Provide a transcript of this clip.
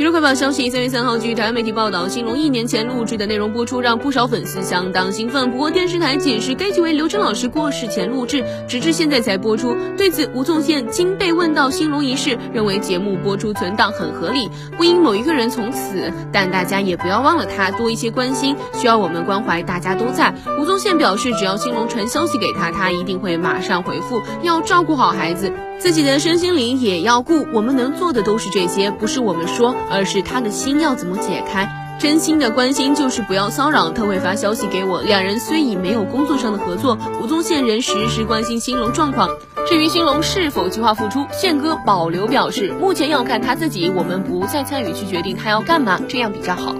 娱乐快报消息：三月三号，据台湾媒体报道，新龙一年前录制的内容播出，让不少粉丝相当兴奋。不过电视台解释，该剧为刘真老师过世前录制，直至现在才播出。对此，吴宗宪经被问到新龙一事，认为节目播出存档很合理，不因某一个人从此。但大家也不要忘了他，多一些关心，需要我们关怀，大家都在。吴宗宪表示，只要新龙传消息给他，他一定会马上回复，要照顾好孩子。自己的身心灵也要顾，我们能做的都是这些，不是我们说，而是他的心要怎么解开。真心的关心就是不要骚扰，他会发消息给我。两人虽已没有工作上的合作，吴宗宪仍时时关心新龙状况。至于新龙是否计划复出，宪哥保留表示，目前要看他自己，我们不再参与去决定他要干嘛，这样比较好。